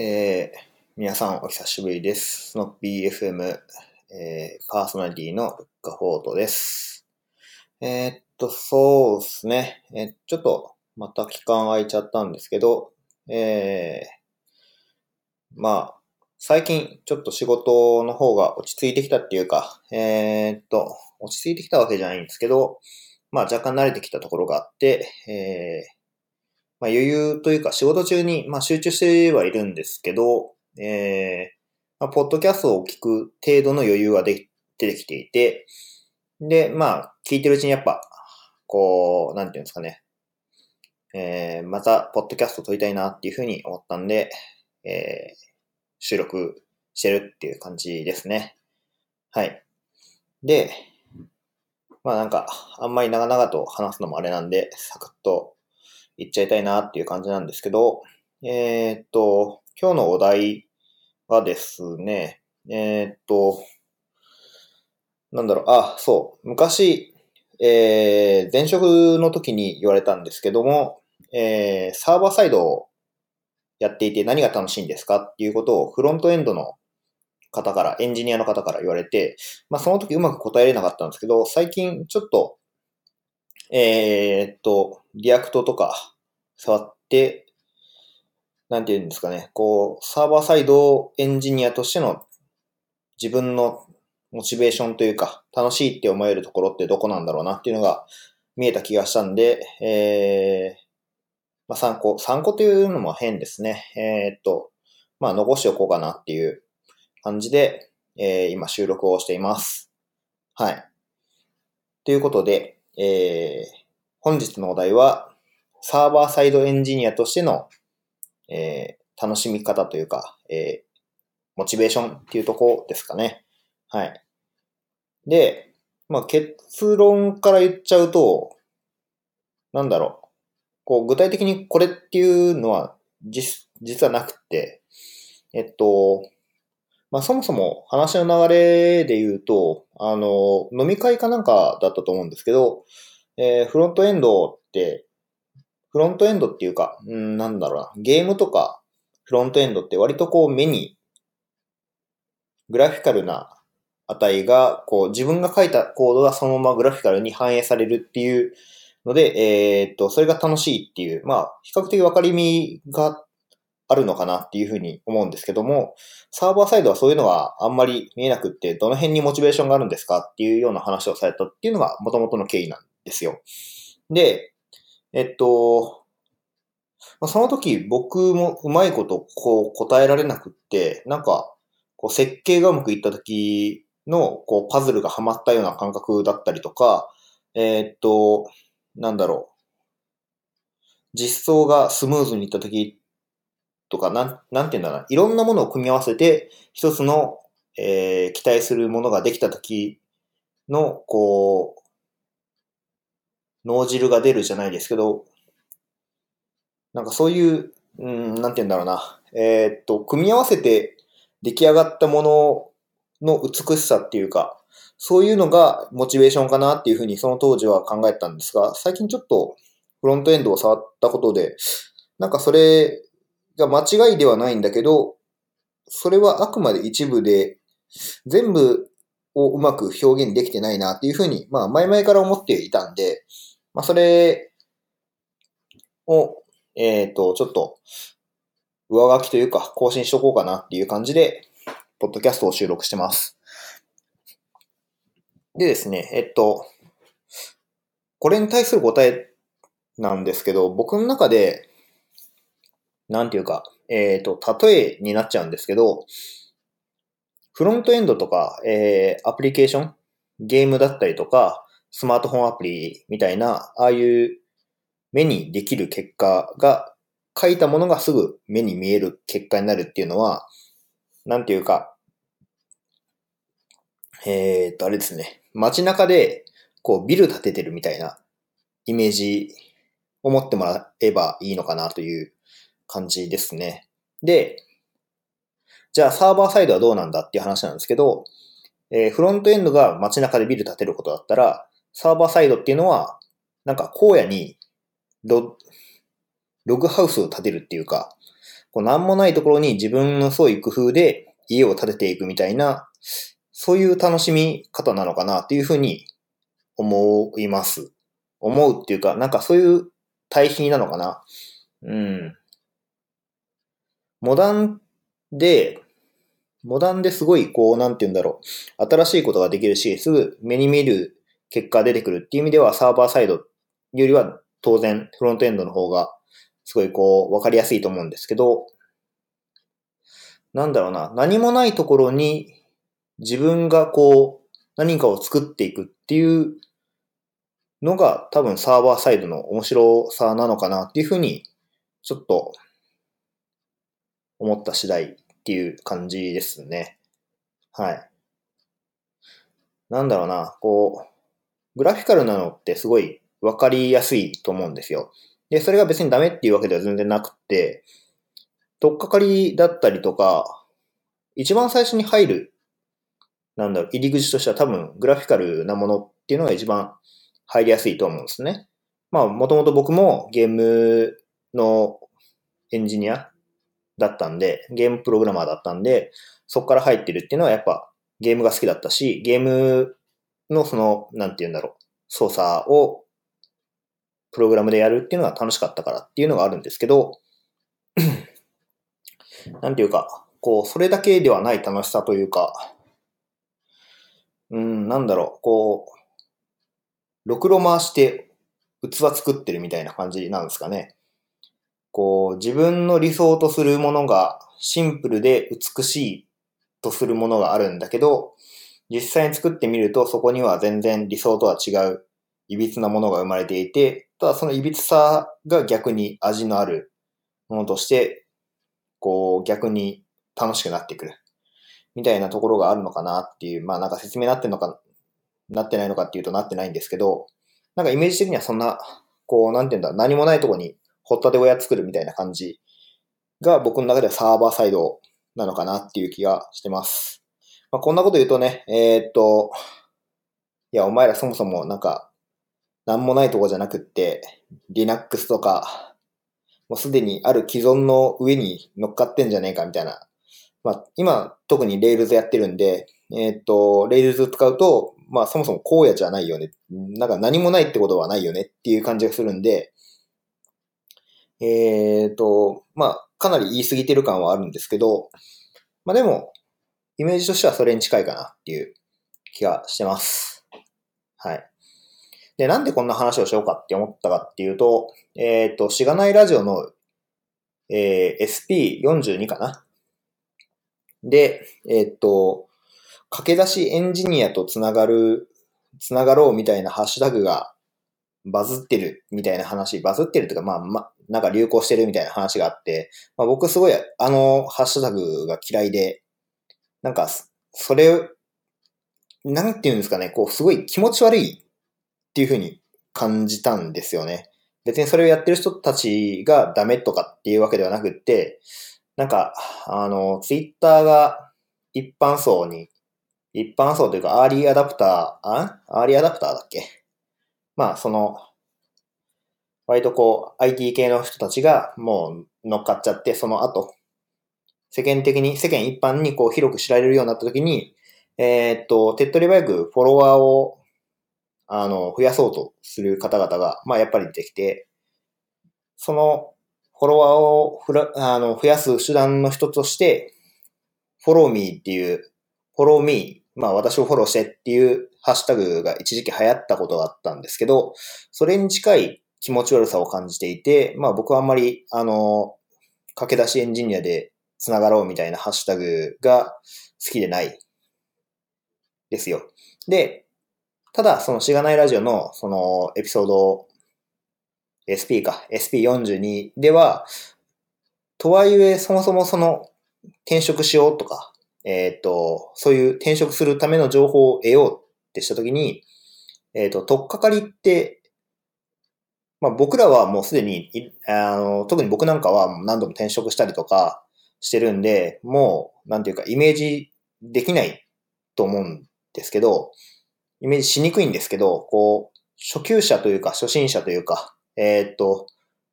えー、皆さんお久しぶりです。スノッピー FM、えー、パーソナリティのルッカフォートです。えーっと、そうですね。えーちょっと、また期間空いちゃったんですけど、えー、まあ、最近ちょっと仕事の方が落ち着いてきたっていうか、えーっと、落ち着いてきたわけじゃないんですけど、まあ若干慣れてきたところがあって、えー、まあ余裕というか仕事中に、まあ、集中してはいるんですけど、えーまあ、ポッドキャストを聞く程度の余裕がで出てきていて、で、まあ、聞いてるうちにやっぱ、こう、なんていうんですかね、えーまた、ポッドキャスト撮りたいなっていうふうに思ったんで、えー収録してるっていう感じですね。はい。で、まあなんか、あんまり長々と話すのもあれなんで、サクッと言っちゃいたいなっていう感じなんですけど、えーっと、今日のお題はですね、えーっと、なんだろう、あ、そう、昔、えー、前職の時に言われたんですけども、えー、サーバーサイドをやっていて何が楽しいんですかっていうことをフロントエンドの方から、エンジニアの方から言われて、まあその時うまく答えれなかったんですけど、最近ちょっと、えーっと、 React とか触って、なんて言うんですかね、こう、サーバーサイドエンジニアとしての自分のモチベーションというか、楽しいって思えるところってどこなんだろうなっていうのが見えた気がしたんで、えー、まあ参考、参考というのも変ですね。えーっと、まあ残しておこうかなっていう感じで、えー今収録をしています。はい。ということで、えー本日のお題は、サーバーサイドエンジニアとしての、えー楽しみ方というか、えーモチベーションっていうとこですかね。はい。で、まあ、結論から言っちゃうと、なんだろう。こう、具体的にこれっていうのは、実、実はなくって、えっと、まあ、そもそも話の流れで言うと、あの、飲み会かなんかだったと思うんですけど、えーフロントエンドって、フロントエンドっていうか、うん、なんだろうな、ゲームとかフロントエンドって割とこう目に、グラフィカルな値が、こう自分が書いたコードがそのままグラフィカルに反映されるっていうので、えーっと、それが楽しいっていう、まあ、比較的分かりみがあるのかなっていうふうに思うんですけども、サーバーサイドはそういうのがあんまり見えなくって、どの辺にモチベーションがあるんですかっていうような話をされたっていうのが元々の経緯なんですよ。で、えっと、まその時僕もうまいことこう答えられなくって、なんか、こう設計がうまくいった時のこうパズルがはまったような感覚だったりとか、えっと、なんだろう。実装がスムーズにいった時とか、なん、なんていうんだろうな。いろんなものを組み合わせて、一つの、えー期待するものができた時の、こう、脳汁が出るじゃないですけど、なんかそういう、うん、なんて言うんだろうな。えーっと、組み合わせて出来上がったものの美しさっていうか、そういうのがモチベーションかなっていうふうにその当時は考えたんですが、最近ちょっとフロントエンドを触ったことで、なんかそれが間違いではないんだけど、それはあくまで一部で、全部をうまく表現できてないなっていうふうに、まあ前々から思っていたんで、まあそれを、えっ、と、ちょっと上書きというか更新しとこうかなっていう感じで、ポッドキャストを収録してます。でですね、えっと、これに対する答えなんですけど、僕の中で、なんていうか、えっ、と、例えになっちゃうんですけど、フロントエンドとか、えー、アプリケーション、ゲームだったりとか、スマートフォンアプリみたいな、ああいう目にできる結果が、書いたものがすぐ目に見える結果になるっていうのは、なんていうか、えー、っと、あれですね。街中で、こう、ビル建ててるみたいなイメージを持ってもらえばいいのかなという感じですね。で、じゃあサーバーサイドはどうなんだっていう話なんですけど、えーフロントエンドが街中でビル建てることだったら、サーバーサイドっていうのは、なんか荒野にロログハウスを建てるっていうか、こう何もないところに自分の創意工夫で家を建てていくみたいな、そういう楽しみ方なのかなっていうふうに思います。思うっていうか、なんかそういう対比なのかな。うん。モダンで、モダンですごい、こう、なんて言うんだろう。新しいことができるし、すぐ目に見える結果が出てくるっていう意味では、サーバーサイドよりは当然、フロントエンドの方が、すごいこう、わかりやすいと思うんですけど、なんだろうな、何もないところに自分がこう、何かを作っていくっていうのが多分サーバーサイドの面白さなのかなっていうふうに、ちょっと思った次第っていう感じですね。はい。なんだろうな、こう、グラフィカルなのってすごいわかりやすいと思うんですよ。で、それが別にダメっていうわけでは全然なくて、とっかかりだったりとか、一番最初に入る、なんだろう、入り口としては多分グラフィカルなものっていうのが一番入りやすいと思うんですね。まあ、もともと僕もゲームのエンジニアだったんで、ゲームプログラマーだったんで、そこから入ってるっていうのはやっぱゲームが好きだったし、ゲームのその、なんて言うんだろう、操作をプログラムでやるっていうのが楽しかったからっていうのがあるんですけど、なんていうか、こう、それだけではない楽しさというか、うん、なんだろう、こう、ろくろ回して器作ってるみたいな感じなんですかね。こう、自分の理想とするものがシンプルで美しいとするものがあるんだけど、実際に作ってみるとそこには全然理想とは違う歪なものが生まれていて、ただその歪さが逆に味のあるものとして、こう逆に楽しくなってくる。みたいなところがあるのかなっていう、まあなんか説明なってんのか、なってないのかっていうとなってないんですけど、なんかイメージ的にはそんな、こう、なんていうんだ、何もないとこにほったて親作るみたいな感じが僕の中ではサーバーサイドなのかなっていう気がしてます。まあ、こんなこと言うとね、えー、っと、いや、お前らそもそもなんかなんもないとこじゃなくって、Linux とか、もうすでにある既存の上に乗っかってんじゃねえかみたいな。まあ、今、特に Rails やってるんで、えっ、と、Rails 使うと、まあ、そもそも荒野じゃないよね。なんか何もないってことはないよねっていう感じがするんで、えっ、と、まあ、かなり言い過ぎてる感はあるんですけど、まあでも、イメージとしてはそれに近いかなっていう気がしてます。はい。で、なんでこんな話をしようかって思ったかっていうと、えっ、ー、と、しがないラジオの、えー、SP42 かなで、えっ、ー、と、駆け出しエンジニアとつながる、つながろうみたいなハッシュタグがバズってるみたいな話、バズってるとか、まあ、ま、なんか流行してるみたいな話があって、まあ、僕すごいあのハッシュタグが嫌いで、なんか、それ、なんていうんですかね、こう、すごい気持ち悪いっていうふうに感じたんですよね。別にそれをやってる人たちがダメとかっていうわけではなくって、なんか、あの、ツイッターが一般層に、一般層というか、アーリーアダプター、あアーリーアダプターだっけ？まあ、その、割とこう、IT 系の人たちがもう乗っかっちゃって、その後、世間的に、世間一般にこう広く知られるようになった時に、えー、っと、手っ取り早くフォロワーをあの、増やそうとする方々が、まあやっぱり出てきて、そのフォロワーをふらあの増やす手段の一つとして、フォローミーっていう、フォローミー、まあ私をフォローしてっていうハッシュタグが一時期流行ったことがあったんですけど、それに近い気持ち悪さを感じていて、まあ僕はあんまり、あの、駆け出しエンジニアで繋がろうみたいなハッシュタグが好きでないですよ。で、ただ、そのしがないラジオの、その、エピソード、SP か、SP42 では、とはいえ、そもそもその、転職しようとか、えっ、ー、と、そういう転職するための情報を得ようってしたときに、えっ、ー、と、とっかかりって、まあ僕らはもうすでに、あの、特に僕なんかは何度も転職したりとかしてるんで、もう、なんていうか、イメージできないと思うんですけど、イメージしにくいんですけど、こう、初級者というか、初心者というか、えー、っと、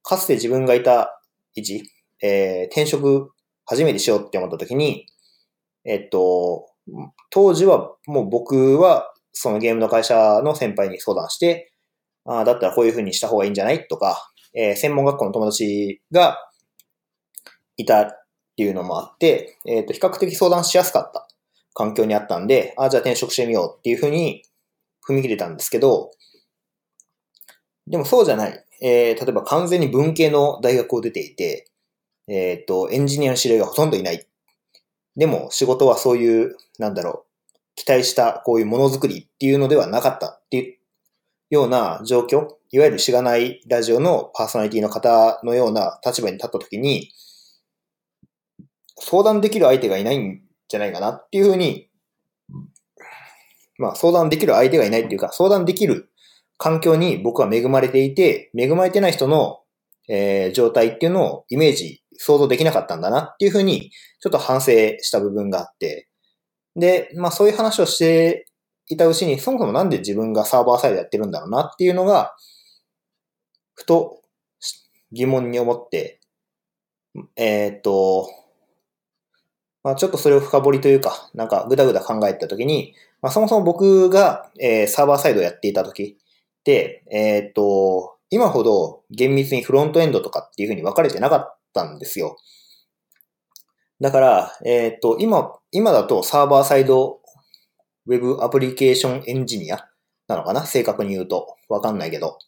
かつて自分がいた位置、えー、転職初めてしようって思った時に、えっと、当時はもう僕はそのゲームの会社の先輩に相談して、ああ、だったらこういう風にした方がいいんじゃないとか、えー、専門学校の友達がいたっていうのもあって、えっ、ー、と、比較的相談しやすかった環境にあったんで、あ、じゃあ転職してみようっていう風に踏み切れたんですけど、でもそうじゃない。えー、例えば完全に文系の大学を出ていて、えっ、ー、と、エンジニアの知り合いがほとんどいない。でも仕事はそういう、なんだろう、期待したこういうものづくりっていうのではなかったっていうような状況、いわゆるしがないラジオのパーソナリティの方のような立場に立った時に、相談できる相手がいないんじゃないかなっていうふうに、まあ相談できる相手がいないっていうか、相談できる環境に僕は恵まれていて、恵まれてない人の、えー、状態っていうのをイメージ、想像できなかったんだなっていうふうに、ちょっと反省した部分があって、で、まあそういう話をしていたうちに、そもそもなんで自分がサーバーサイドやってるんだろうなっていうのが、ふと疑問に思って、えー、っと、まあちょっとそれを深掘りというか、なんかぐだぐだ考えたときに、まあそもそも僕が、えー、サーバーサイドをやっていたとき、、えっ、と、今ほど厳密にフロントエンドとかっていう風に分かれてなかったんですよ。だから、えっ、と、今、今だとサーバーサイドウェブアプリケーションエンジニアなのかな？正確に言うと。わかんないけど。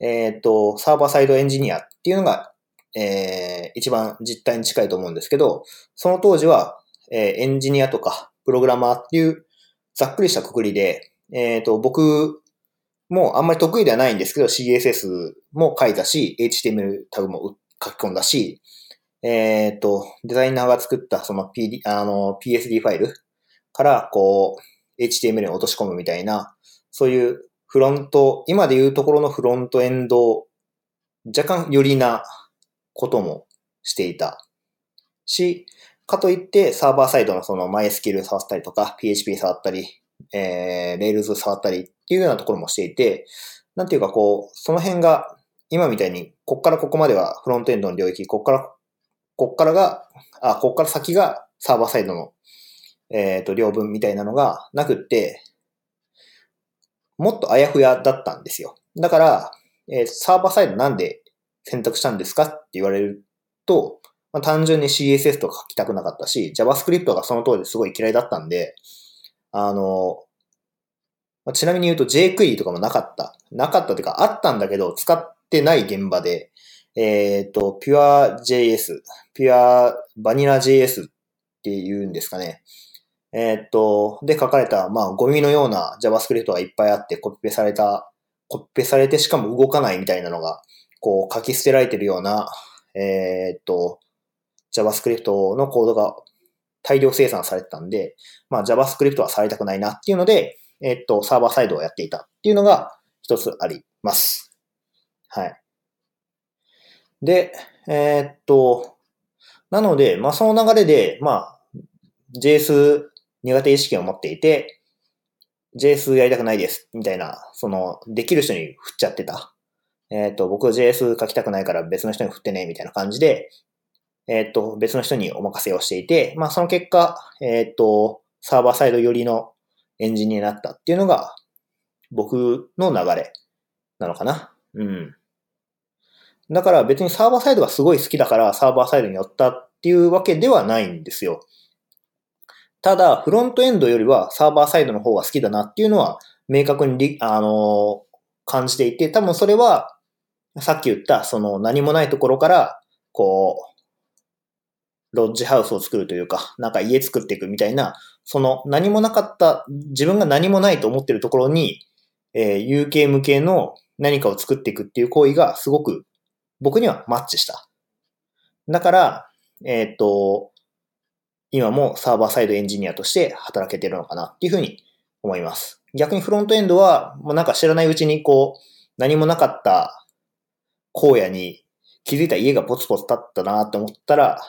えっ、と、サーバーサイドエンジニアっていうのが、えー、一番実態に近いと思うんですけど、その当時は、えー、エンジニアとかプログラマーっていうざっくりしたくくりで、えっ、と、僕もあんまり得意ではないんですけど、CSS も書いたし、HTML タグも書き込んだし、えっ、ー、と、デザイナーが作ったその PD、あの、PSD ファイルから、こう、HTML に落とし込むみたいな、そういうフロント、今で言うところのフロントエンド、若干よりなこともしていたし、かといってサーバーサイドのその MySQL 触ったりとか、PHP 触ったり、えー、Rails 触ったりっていうようなところもしていて、なんていうかこう、その辺が今みたいに、こっからここまではフロントエンドの領域、こっから、こっからが、あ、こっから先がサーバーサイドの、えっ、ー、と、領分みたいなのがなくって、もっとあやふやだったんですよ。だから、えー、サーバーサイドなんで選択したんですかって言われると、まあ、単純に CSS とか書きたくなかったし、JavaScript がその当時すごい嫌いだったんで、あの、ちなみに言うと jQuery とかもなかった。なかったというか、あったんだけど、使ってない現場で、えっ、ー、と、PureJS、Pure VanillaJS っていうんですかね。えっ、ー、と、で書かれた、まあ、ゴミのような JavaScript がいっぱいあって、コピペされた、コピペされてしかも動かないみたいなのが、こう書き捨てられてるような、えっ、と、JavaScript のコードが大量生産されてたんで、まあ JavaScript はされたくないなっていうので、えっと、サーバーサイドをやっていたっていうのが一つあります。はい。で、えー、っと、なので、まあその流れで、まあ、JS 苦手意識を持っていて、JS やりたくないです、みたいな、その、できる人に振っちゃってた。えっ、と、僕 JS 書きたくないから別の人に振ってね、みたいな感じで、えっ、と、別の人にお任せをしていて、まあその結果、えっ、と、サーバーサイド寄りのエンジニアになったっていうのが、僕の流れなのかな。うん。だから別にサーバーサイドがすごい好きだからサーバーサイドに寄ったっていうわけではないんですよ。ただ、フロントエンドよりはサーバーサイドの方が好きだなっていうのは明確に、あの感じていて、多分それはさっき言ったその何もないところからこうロッジハウスを作るというか、なんか家作っていくみたいな、その何もなかった、自分が何もないと思ってるところに、えー、有形無形の何かを作っていくっていう行為がすごく僕にはマッチした。だから、えっ、と、今もサーバーサイドエンジニアとして働けてるのかなっていうふうに思います。逆にフロントエンドは、もうなんか知らないうちにこう、何もなかった荒野に気づいた家がポツポツ立ったなって思ったら、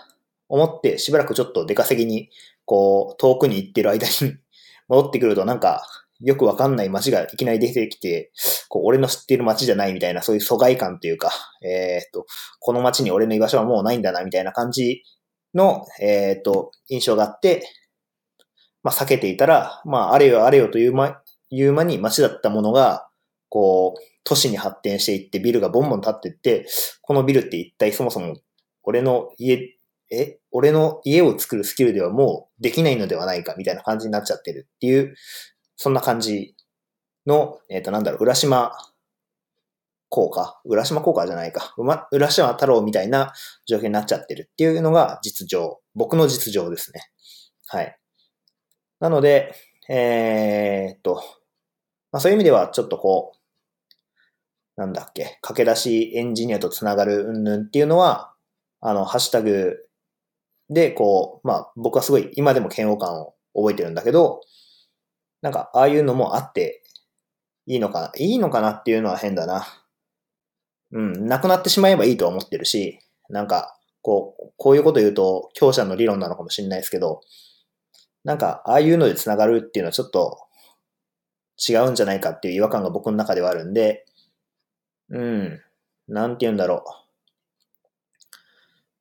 思ってしばらくちょっと出稼ぎに、こう、遠くに行ってる間に 戻ってくるとなんか、よくわかんない街がいきなり出てきて、こう、俺の知っている街じゃないみたいな、そういう疎外感というか、えっ、と、この街に俺の居場所はもうないんだな、みたいな感じの、えっ、と、印象があって、まあ、避けていたら、まあ、あれよあれよという間、いう間に街だったものが、こう、都市に発展していって、ビルがボンボン立っていって、このビルって一体そもそも、俺の家、え？俺の家を作るスキルではもうできないのではないかみたいな感じになっちゃってるっていう、そんな感じの、えっ、ー、と、なんだろう、浦島効果浦島効果じゃないか。うま、浦島太郎みたいな状況になっちゃってるっていうのが実情。僕の実情ですね。はい。なので、えー、っと、まあ、そういう意味ではちょっとこう、なんだっけ、駆け出しエンジニアとつながるうんぬんっていうのは、あの、ハッシュタグで、こう、まあ、僕はすごい今でも嫌悪感を覚えてるんだけど、なんか、ああいうのもあっていいのかな、いいのかなっていうのは変だな。うん、なくなってしまえばいいとは思ってるし、なんか、こう、こういうこと言うと、強者の理論なのかもしれないですけど、なんか、ああいうので繋がるっていうのはちょっと違うんじゃないかっていう違和感が僕の中ではあるんで、うん。なんて言うんだろう。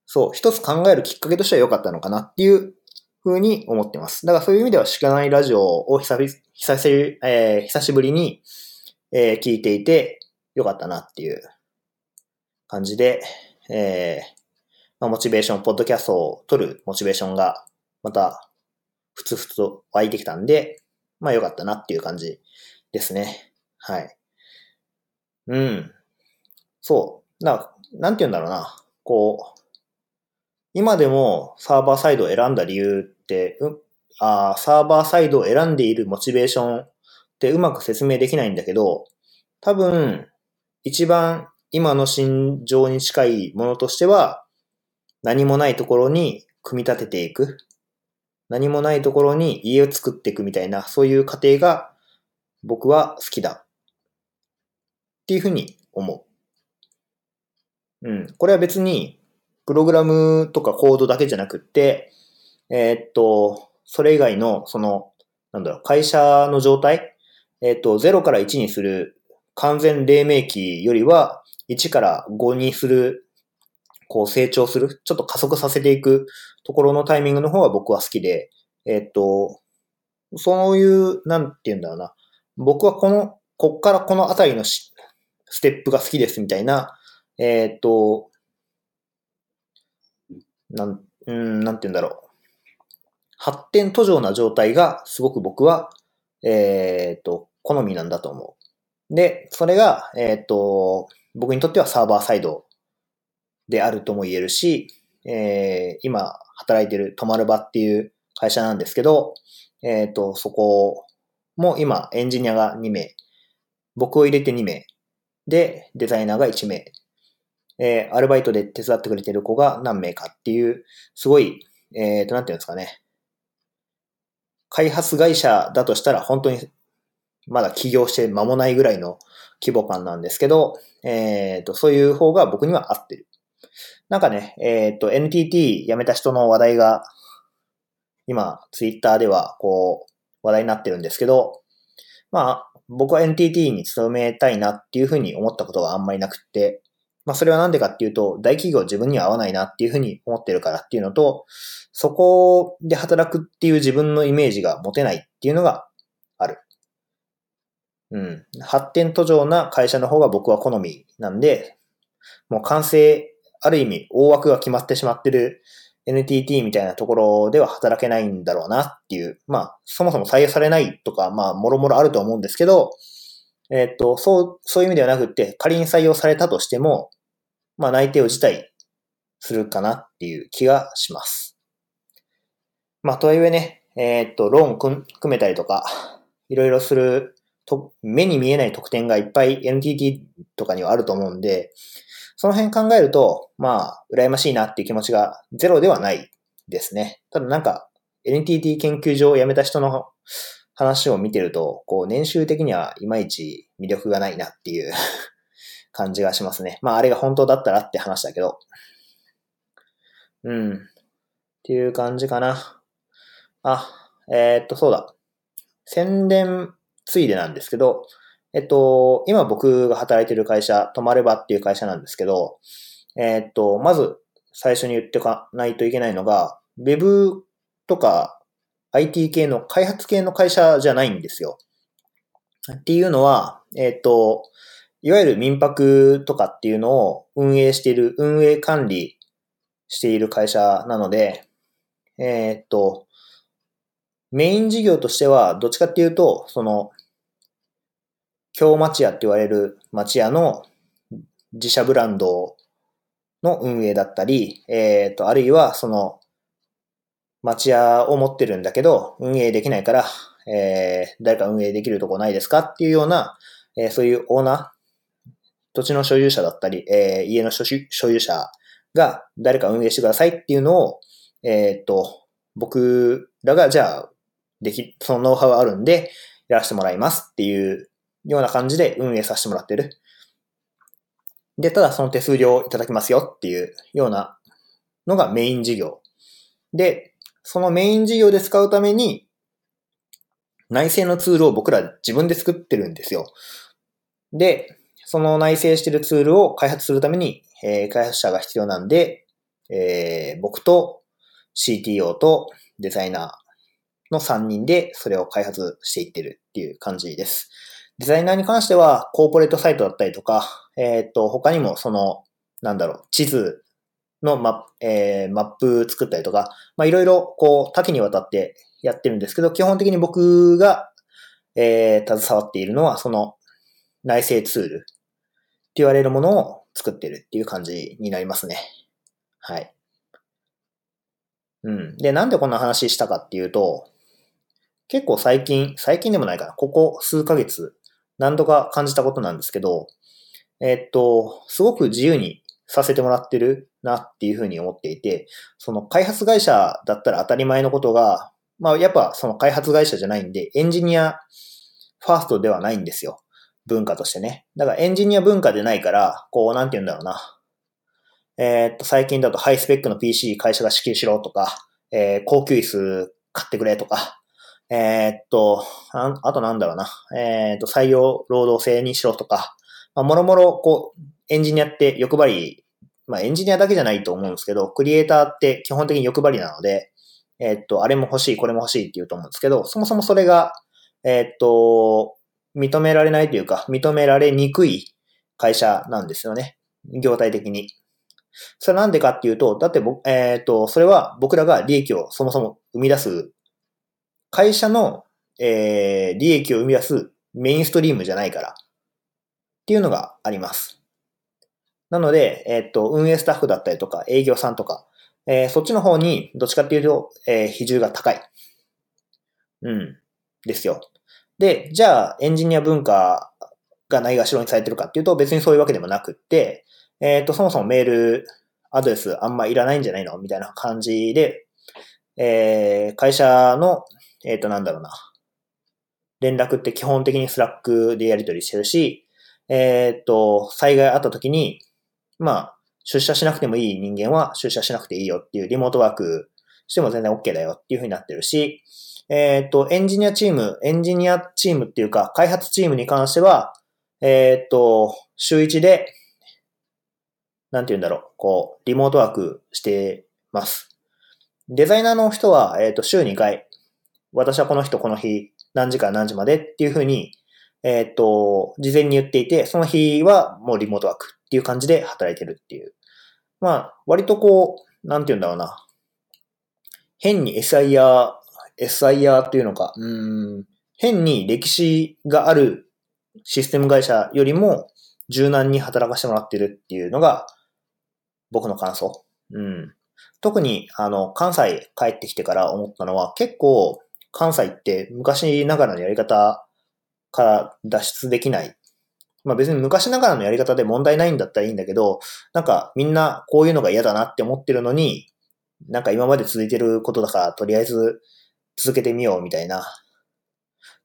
そう、一つ考えるきっかけとしては良かったのかなっていうふうに思ってます。だからそういう意味では、しかないラジオを久々久し,、えー、久しぶりに、えー、聞いていて良かったなっていう感じで、えーまあ、モチベーション、ポッドキャストを撮るモチベーションがまたふつふつと湧いてきたんで、まあ良かったなっていう感じですね。はい。うん。そう。な、なんて言うんだろうな。こう、今でもサーバーサイドを選んだ理由って、うん、あサーバーサイドを選んでいるモチベーションってうまく説明できないんだけど、多分、一番今の心情に近いものとしては、何もないところに組み立てていく。何もないところに家を作っていくみたいな、そういう過程が僕は好きだ。っていうふうに思う。うん。これは別に、プログラムとかコードだけじゃなくって、えー、っと、それ以外の、その、なんだろう、会社の状態、えー、っと、0から1にする完全黎明期よりは、1から5にする、こう成長する、ちょっと加速させていくところのタイミングの方が僕は好きで、えー、っと、そういう、なんて言うんだろうな。僕はこの、こっからこのあたりのステップが好きですみたいな、えー、っと、なん、うん、なんて言うんだろう。発展途上な状態がすごく僕は、えー、っと、好みなんだと思う。で、それが、えー、っと、僕にとってはサーバーサイドであるとも言えるし、えー、今働いてる止まる場っていう会社なんですけど、えっ、と、そこも今エンジニアが2名、僕を入れて2名、で、デザイナーが1名、えー、アルバイトで手伝ってくれてる子が何名かっていう、すごい、えっ、ー、と、なんていうんですかね。開発会社だとしたら本当にまだ起業して間もないぐらいの規模感なんですけど、えっ、ー、と、そういう方が僕には合ってる。なんかね、えっ、ー、と、NTT 辞めた人の話題が、今、ツイッターでは、こう、話題になってるんですけど、まあ、僕は NTT に勤めたいなっていうふうに思ったことがあんまりなくって、まあそれはなんでかっていうと、大企業自分には合わないなっていうふうに思ってるからっていうのと、そこで働くっていう自分のイメージが持てないっていうのがある。うん。発展途上な会社の方が僕は好みなんで、もう完成、ある意味大枠が決まってしまってる NTT みたいなところでは働けないんだろうなっていう。まあ、そもそも採用されないとか、まあ、もろもろあると思うんですけど、えっと、そう、そういう意味ではなくって、仮に採用されたとしても、まあ、内定を辞退するかなっていう気がします。まあ、とはいえね、えっと、ローン組めたりとか、いろいろすると、目に見えない特典がいっぱい NTT とかにはあると思うんで、その辺考えると、まあ、羨ましいなっていう気持ちがゼロではないですね。ただなんか、NTT 研究所を辞めた人の話を見てると、こう、年収的にはいまいち魅力がないなっていう 感じがしますね。まあ、あれが本当だったらって話だけど。うん。っていう感じかな。あ、えー、っと、そうだ。宣伝ついでなんですけど、えっと、今僕が働いてる会社、泊まればっていう会社なんですけど、えっと、まず最初に言っておかないといけないのが、Web とか IT 系の開発系の会社じゃないんですよ。っていうのは、えっと、いわゆる民泊とかっていうのを運営している、運営管理している会社なので、えっと、メイン事業としては、どっちかっていうと、その、京町屋って言われる町屋の自社ブランドの運営だったり、えっ、ー、と、あるいはその、町屋を持ってるんだけど、運営できないから、えー、誰か運営できるとこないですかっていうような、えー、そういうオーナー、土地の所有者だったり、えー、家の所有者が誰か運営してくださいっていうのを、えっ、と、僕らがじゃあ、でき、そのノウハウあるんで、やらせてもらいますっていうような感じで運営させてもらってる。で、ただその手数料をいただきますよっていうようなのがメイン事業。で、そのメイン事業で使うために、内製のツールを僕ら自分で作ってるんですよ。で、その内製してるツールを開発するために、えー、開発者が必要なんで、えー、僕と CTO とデザイナーの3人でそれを開発していってるっていう感じです。デザイナーに関しては、コーポレートサイトだったりとか、えっ、ー、と、他にもその、なんだろう、地図のマ,、えー、マップ作ったりとか、まあ、いろいろ、こう、多岐にわたってやってるんですけど、基本的に僕が、えー、携わっているのは、その、内製ツールって言われるものを作ってるっていう感じになりますね。はい。うん。で、なんでこんな話したかっていうと、結構最近、最近でもないかな、ここ数ヶ月、何度か感じたことなんですけど、えっと、すごく自由にさせてもらってるなっていうふうに思っていて、その開発会社だったら当たり前のことが、まあやっぱその開発会社じゃないんで、エンジニアファーストではないんですよ。文化としてね。だからエンジニア文化でないから、こう、なんて言うんだろうな。えー、っと、最近だとハイスペックの PC 会社が支給しろとか、えー、高級椅子買ってくれとか、えー、っとあ、あとなんだろうな。えー、っと、採用労働制にしろとか、まあ、もろもろ、こう、エンジニアって欲張り、まあ、エンジニアだけじゃないと思うんですけど、クリエイターって基本的に欲張りなので、え、っと、あれも欲しい、これも欲しいって言うと思うんですけど、そもそもそれが、え、っと、認められないというか、認められにくい会社なんですよね。業態的に。それなんでかっていうと、だって僕、えっ、と、それは僕らが利益をそもそも生み出す会社の、えー、利益を生み出すメインストリームじゃないからっていうのがあります。なので、えっ、と、運営スタッフだったりとか、営業さんとか、えー、そっちの方にどっちかっていうと、えー、比重が高い。うん。ですよ。で、じゃあ、エンジニア文化がないがしろにされてるかっていうと、別にそういうわけでもなくって、えっ、と、そもそもメールアドレスあんまいらないんじゃないの？みたいな感じで、えー、会社のえっ、ー、と、なんだろうな。連絡って基本的に Slack でやり取りしてるし、えっ、ー、と、災害あった時に、まあ、出社しなくてもいい人間は出社しなくていいよっていうリモートワークしても全然 OK だよっていう風になってるし、えっ、と、エンジニアチーム、エンジニアチームっていうか、開発チームに関しては、えっ、と、週1で、なんて言うんだろう、こう、リモートワークしてます。デザイナーの人は、えっ、と、週2回、私はこの人この日何時から何時までっていうふうに、えっ、と、事前に言っていて、その日はもうリモートワークっていう感じで働いてるっていう。まあ、割とこう、なんて言うんだろうな。変に SIR、SIR っていうのか、うん、変に歴史があるシステム会社よりも柔軟に働かせてもらってるっていうのが僕の感想。うん。特に、あの、関西帰ってきてから思ったのは結構関西って昔ながらのやり方から脱出できない。まあ別に昔ながらのやり方で問題ないんだったらいいんだけど、なんかみんなこういうのが嫌だなって思ってるのに、なんか今まで続いてることだからとりあえず続けてみようみたいな。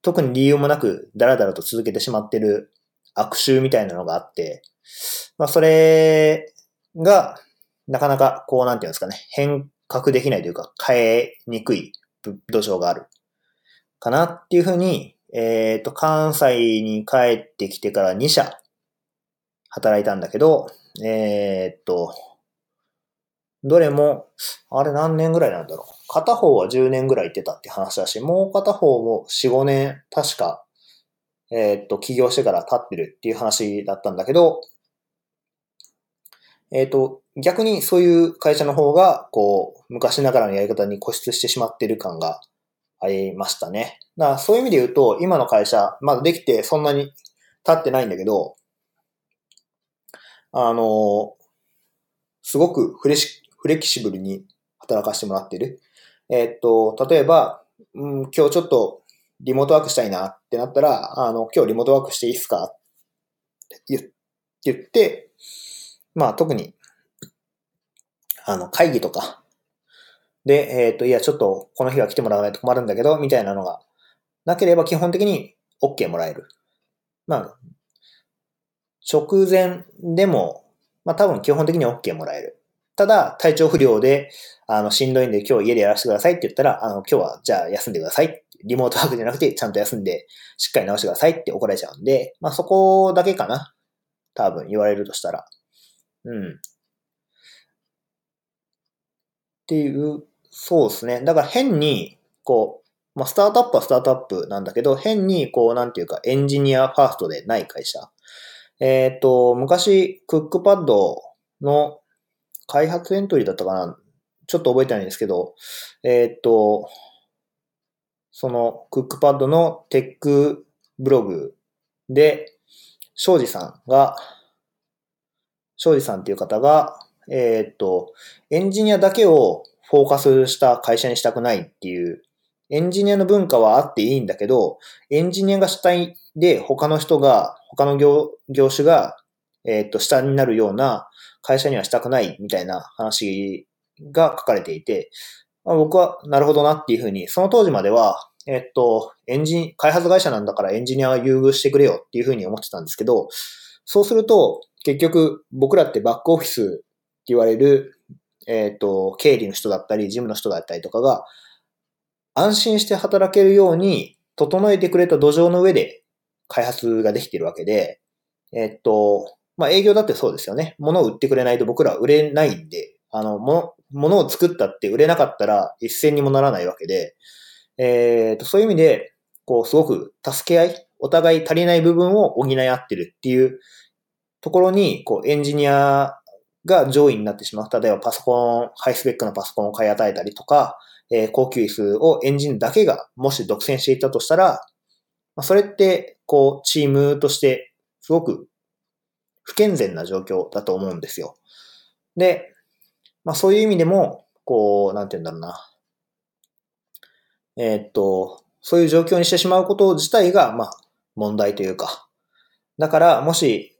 特に理由もなくダラダラと続けてしまってる悪臭みたいなのがあって、まあそれがなかなかこうなんていうんですかね、変革できないというか変えにくい土壌がある。かなっていうふうに、えっ、と、関西に帰ってきてから2社働いたんだけど、えっ、と、どれも、あれ何年ぐらいなんだろう。片方は10年ぐらい行ってたって話だし、もう片方も4、5年、確か、えっ、と、起業してから経ってるっていう話だったんだけど、えっ、と、逆にそういう会社の方が、こう、昔ながらのやり方に固執してしまってる感がありましたね。だからそういう意味で言うと、今の会社、まだできてそんなに経ってないんだけど、あの、すごくフレシフレキシブルに働かせてもらってる。えっと、例えば、うん、今日ちょっとリモートワークしたいなってなったら、あの、今日リモートワークしていいっすか？って言って、まあ特に、あの、会議とか、で、えっ、ー、と、いや、ちょっとこの日は来てもらわないと困るんだけど、みたいなのがなければ基本的に OK もらえる。まあ、直前でも、まあ多分基本的に OK もらえる。ただ、体調不良で、あの、しんどいんで今日家でやらせてくださいって言ったら、あの、今日はじゃあ休んでください。リモートワークじゃなくて、ちゃんと休んで、しっかり直してくださいって怒られちゃうんで、まあそこだけかな。多分言われるとしたら。うん。っていう、そうですね。だから変に、こう、まあスタートアップはスタートアップなんだけど、変に、こう、なんていうか、エンジニアファーストでない会社。えっ、ー、と、昔、クックパッドの開発エントリーだったかなちょっと覚えてないんですけど、えー、っと、そのクックパッドのテックブログで、庄司さんが、庄司さんっていう方が、えー、っと、エンジニアだけをフォーカスした会社にしたくないっていう、エンジニアの文化はあっていいんだけど、エンジニアが主体で他の人が、他の業業種が、えー、と、下になるような会社にはしたくないみたいな話が書かれていて、まあ、僕はなるほどなっていうふうに、その当時までは、えっと、エンジン、開発会社なんだからエンジニアは優遇してくれよっていうふうに思ってたんですけど、そうすると、結局僕らってバックオフィスって言われる、えっと、経理の人だったり、事務の人だったりとかが、安心して働けるように整えてくれた土壌の上で開発ができているわけで、えっと、まあ営業だってそうですよね。物を売ってくれないと僕らは売れないんで、あの、も、物を作ったって売れなかったら一銭にもならないわけで、えー、と、そういう意味で、こう、すごく助け合い、お互い足りない部分を補い合ってるっていうところに、こう、エンジニアが上位になってしまう。例えばパソコン、ハイスペックなパソコンを買い与えたりとか、えー、高級椅子をエンジンだけがもし独占していたとしたら、まあ、それって、こう、チームとして、すごく不健全な状況だと思うんですよ。で、まあそういう意味でも、こう、なんて言うんだろうな。えー、っと、そういう状況にしてしまうこと自体が、まあ問題というか。だから、もし、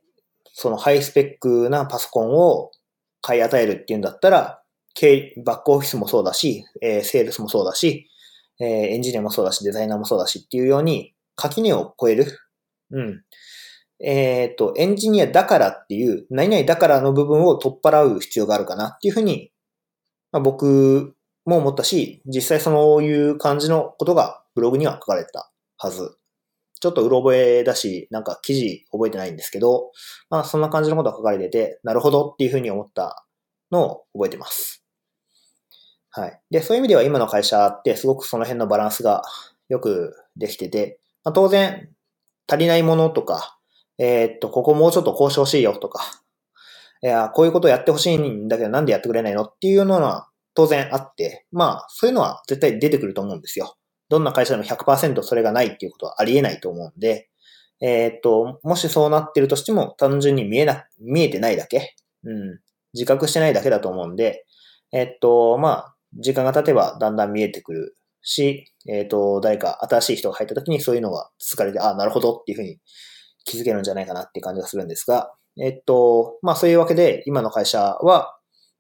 そのハイスペックなパソコンを買い与えるっていうんだったら、バックオフィスもそうだし、えー、セールスもそうだし、えー、エンジニアもそうだし、デザイナーもそうだしっていうように、垣根を超える。うん。えっ、ー、と、エンジニアだからっていう、何々だからの部分を取っ払う必要があるかなっていうふうに、まあ、僕も思ったし、実際そういう感じのことがブログには書かれたはず。ちょっとうろ覚えだし、なんか記事覚えてないんですけど、まあそんな感じのことが書かれてて、なるほどっていうふうに思ったのを覚えてます。はい。で、そういう意味では今の会社ってすごくその辺のバランスがよくできてて、まあ、当然足りないものとか、えー、っと、ここもうちょっと交渉しいよとか、いや、こういうことやってほしいんだけどなんでやってくれないのっていうのは当然あって、まあ、そういうのは絶対出てくると思うんですよ。どんな会社でも100%それがないっていうことはありえないと思うんで、えー、っと、もしそうなってるとしても単純に見えな、見えてないだけ、うん、自覚してないだけだと思うんで、え、っと、まあ、時間が経てばだんだん見えてくるし、えっと、誰か新しい人が入った時にそういうのがつかれて、ああ、なるほどっていうふうに気づけるんじゃないかなっていう感じがするんですが、えっと、まあそういうわけで、今の会社は、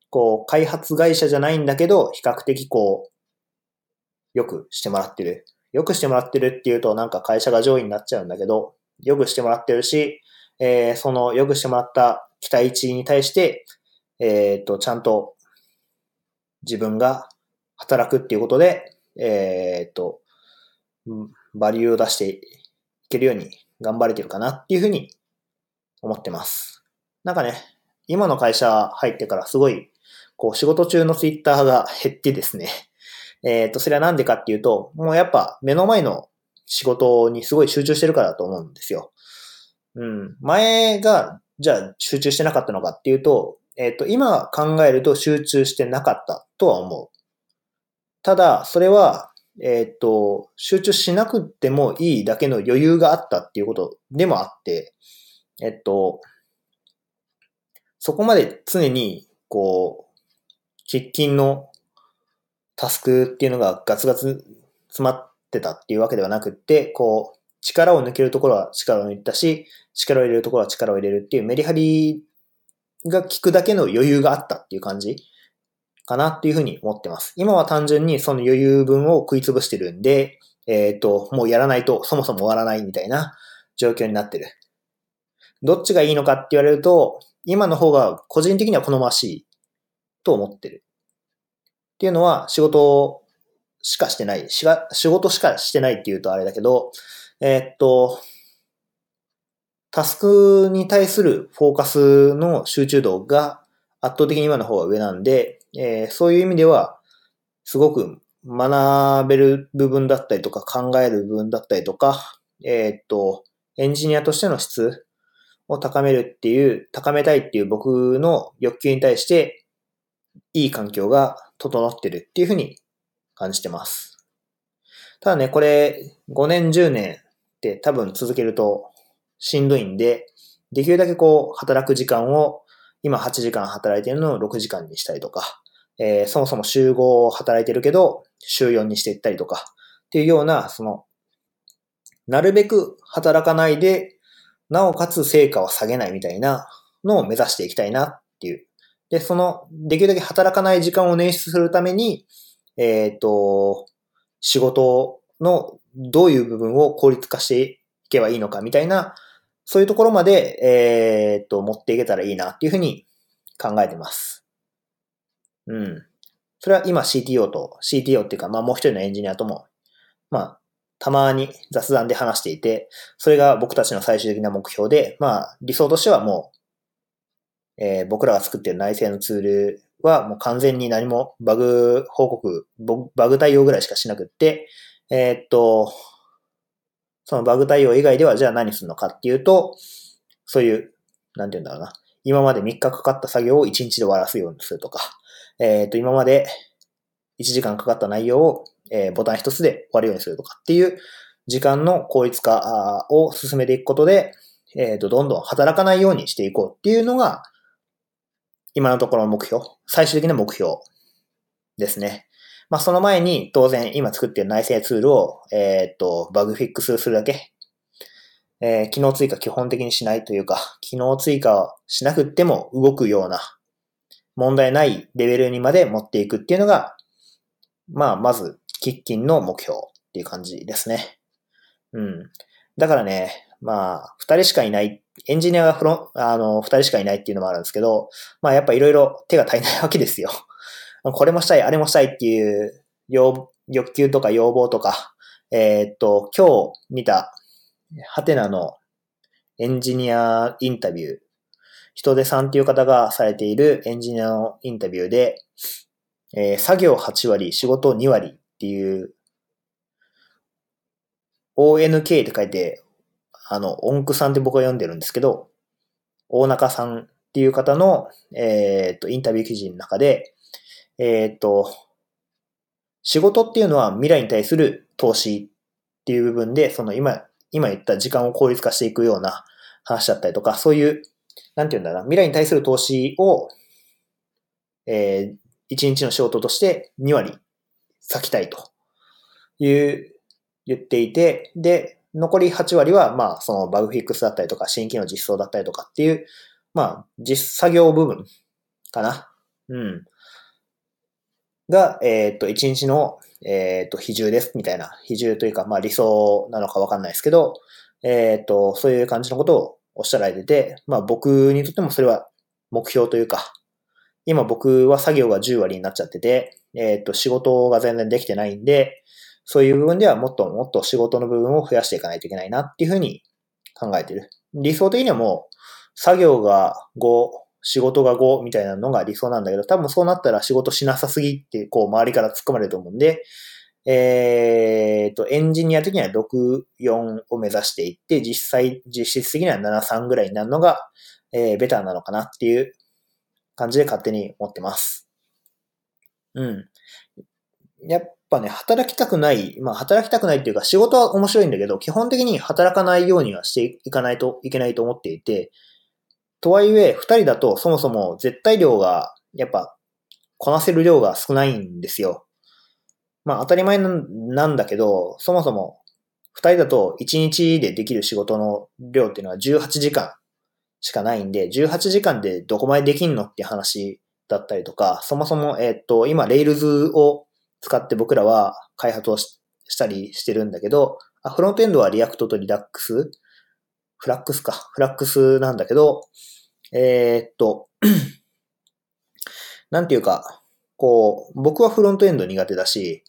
こう、開発会社じゃないんだけど、比較的こう、よくしてもらってる。よくしてもらってるっていうと、なんか会社が上位になっちゃうんだけど、よくしてもらってるし、えー、そのよくしてもらった期待値に対して、えっ、と、ちゃんと自分が働くっていうことで、えっ、と、バリューを出していけるように頑張れてるかなっていうふうに思ってます。なんかね、今の会社入ってからすごい、こう仕事中のツイッターが減ってですね、えっ、ー、と、それはなんでかっていうと、もうやっぱ目の前の仕事にすごい集中してるからだと思うんですよ。うん。前が、じゃあ集中してなかったのかっていうと、えっ、ー、と、今考えると集中してなかったとは思う。ただ、それは、えっ、ー、と、集中しなくてもいいだけの余裕があったっていうことでもあって、えっと、そこまで常に、こう、喫緊のタスクっていうのがガツガツ詰まってたっていうわけではなくって、こう、力を抜けるところは力を抜いたし、力を入れるところは力を入れるっていうメリハリが効くだけの余裕があったっていう感じかなっていうふうに思ってます。今は単純にその余裕分を食いつぶしてるんで、えっ、ー、と、もうやらないとそもそも終わらないみたいな状況になってる。どっちがいいのかって言われると、今の方が個人的には好ましいと思ってる。っていうのは仕事しかしてない。仕事しかしてないっていうとあれだけど、えー、っと、タスクに対するフォーカスの集中度が圧倒的に今の方が上なんで、えー、そういう意味では、すごく学べる部分だったりとか考える部分だったりとか、えー、っと、エンジニアとしての質を高めるっていう、高めたいっていう僕の欲求に対して、いい環境が整ってるっていうふうに感じてます。ただね、これ5年10年って多分続けるとしんどいんで、できるだけこう働く時間を今8時間働いてるのを6時間にしたりとか、えー、そもそも週5を働いてるけど週4にしていったりとかっていうような、その、なるべく働かないでなおかつ成果を下げないみたいなのを目指していきたいなっていう。で、その、できるだけ働かない時間を捻出するために、えっ、ー、と、仕事のどういう部分を効率化していけばいいのかみたいな、そういうところまで、えっ、と、持っていけたらいいなっていうふうに考えてます。うん。それは今 CTO と、CTO っていうか、まあもう一人のエンジニアとも、まあ、たまに雑談で話していて、それが僕たちの最終的な目標で、まあ理想としてはもう、えー、僕らが作ってる内製のツールはもう完全に何もバグ報告、バグ対応ぐらいしかしなくって、えー、っと、そのバグ対応以外ではじゃあ何するのかっていうと、そういう、なんて言うんだろうな。今まで3日かかった作業を1日で終わらすようにするとか、えー、っと、今まで1時間かかった内容をえー、ボタン一つで終わるようにするとかっていう時間の効率化を進めていくことで、えっ、ー、と、どんどん働かないようにしていこうっていうのが、今のところの目標、最終的な目標ですね。まあ、その前に、当然、今作っている内製ツールを、えっ、と、バグフィックスするだけ、えー、機能追加基本的にしないというか、機能追加しなくっても動くような、問題ないレベルにまで持っていくっていうのが、まあ、まず喫緊の目標っていう感じですね。うん。だからね、まあ、二人しかいない、エンジニアがフロン、あの、二人しかいないっていうのもあるんですけど、まあやっぱいろいろ手が足りないわけですよ。これもしたい、あれもしたいっていう要欲求とか要望とか、えー、っと、今日見た、ハテナのエンジニアインタビュー、人手さんっていう方がされているエンジニアのインタビューで、えー、作業8割、仕事2割っていう、ONK って書いて、あの、音符さんって僕は読んでるんですけど、大中さんっていう方の、えっ、と、インタビュー記事の中で、えっ、と、仕事っていうのは未来に対する投資っていう部分で、その今、今言った時間を効率化していくような話だったりとか、そういう、なんて言うんだうな、未来に対する投資を、えー、1日の仕事として2割咲きたいという、言っていて、で、残り8割は、まあ、そのバグフィックスだったりとか、新規の実装だったりとかっていう、まあ、実作業部分かな。うん。が、えっ、ー、と、1日の、えっ、ー、と、比重です、みたいな。比重というか、まあ、理想なのかわかんないですけど、えっ、ー、と、そういう感じのことをおっしゃられてて、まあ、僕にとってもそれは目標というか、今僕は作業が10割になっちゃってて、えっ、と、仕事が全然できてないんで、そういう部分ではもっともっと仕事の部分を増やしていかないといけないなっていうふうに考えてる。理想的にはもう、作業が5、仕事が5みたいなのが理想なんだけど、多分そうなったら仕事しなさすぎって、こう周りから突っ込まれると思うんで、えっ、と、エンジニア的には6、4を目指していって、実際、実質的には7、3ぐらいになるのが、えー、ベターなのかなっていう感じで勝手に思ってます。うん。やっぱね、働きたくない、まあ働きたくないっていうか仕事は面白いんだけど、基本的に働かないようにはしていかないといけないと思っていて、とはいえ、二人だとそもそも絶対量が、やっぱ、こなせる量が少ないんですよ。まあ当たり前なんだけど、そもそも二人だと一日でできる仕事の量っていうのは18時間しかないんで、18時間でどこまでできんのって話だったりとか、そもそも、えっ、と、今、 Rails を使って僕らは開発をしたりしてるんだけど、フロントエンドは React と Redux Flux か。 Flux なんだけど、えー、っと、なんていうか、こう、僕はフロントエンド苦手だし、